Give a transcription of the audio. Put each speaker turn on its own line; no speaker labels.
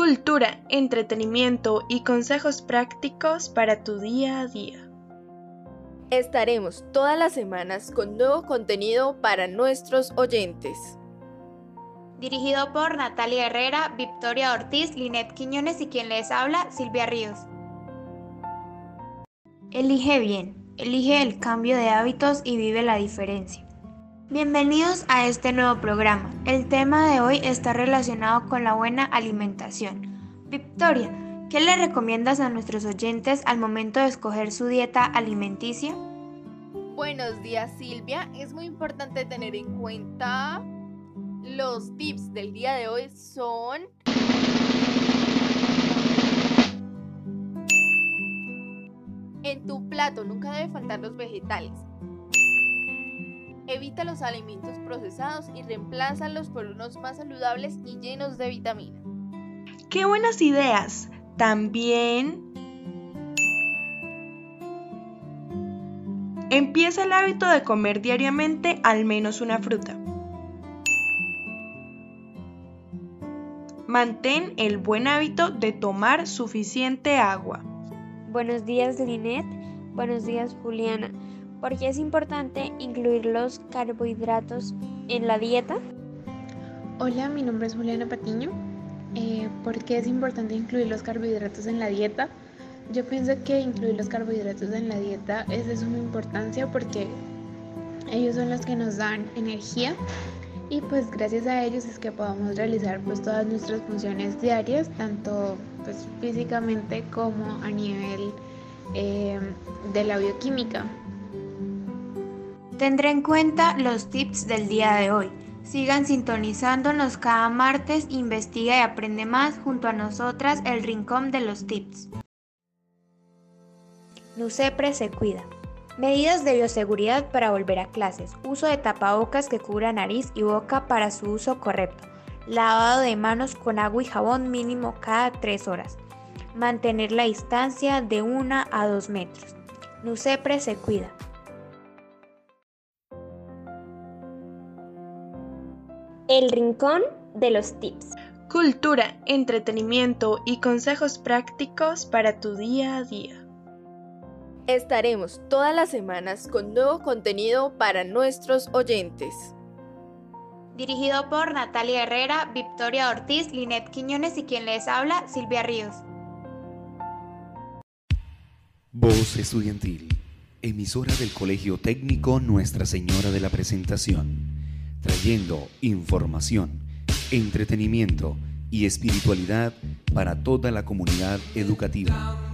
Cultura, entretenimiento y consejos prácticos para tu día a día.
Estaremos todas las semanas con nuevo contenido para nuestros oyentes.
Dirigido por Natalia Herrera, Victoria Ortiz, Linet Quiñones y quien les habla, Silvia Ríos. Elige bien, elige el cambio de hábitos y vive la diferencia. Bienvenidos a este nuevo programa. El tema de hoy está relacionado con la buena alimentación. Victoria, ¿qué le recomiendas a nuestros oyentes al momento de escoger su dieta alimenticia?
Buenos días Silvia, es muy importante tener en cuenta los tips del día de hoy son En tu plato nunca debe faltar los vegetales. Evita los alimentos procesados y reemplázalos por unos más saludables y llenos de vitamina.
¡Qué buenas ideas! También empieza el hábito de comer diariamente al menos una fruta. Mantén el buen hábito de tomar suficiente agua.
Buenos días, Linet. Buenos días, Juliana. ¿Por qué es importante incluir los carbohidratos en la dieta?
Hola, mi nombre es Juliana Patiño. Eh, ¿Por qué es importante incluir los carbohidratos en la dieta? Yo pienso que incluir los carbohidratos en la dieta es de suma importancia porque ellos son los que nos dan energía y pues gracias a ellos es que podamos realizar pues todas nuestras funciones diarias, tanto pues físicamente como a nivel eh, de la bioquímica.
Tendré en cuenta los tips del día de hoy. Sigan sintonizándonos cada martes, investiga y aprende más junto a nosotras el Rincón de los Tips.
NUCEPRE se cuida. Medidas de bioseguridad para volver a clases. Uso de tapabocas que cubra nariz y boca para su uso correcto. Lavado de manos con agua y jabón mínimo cada 3 horas. Mantener la distancia de 1 a 2 metros. NUCEPRE se cuida. El Rincón de los Tips.
Cultura, entretenimiento y consejos prácticos para tu día a día.
Estaremos todas las semanas con nuevo contenido para nuestros oyentes.
Dirigido por Natalia Herrera, Victoria Ortiz, Linet Quiñones y quien les habla, Silvia Ríos.
Voz Estudiantil, emisora del Colegio Técnico Nuestra Señora de la Presentación trayendo información, entretenimiento y espiritualidad para toda la comunidad educativa.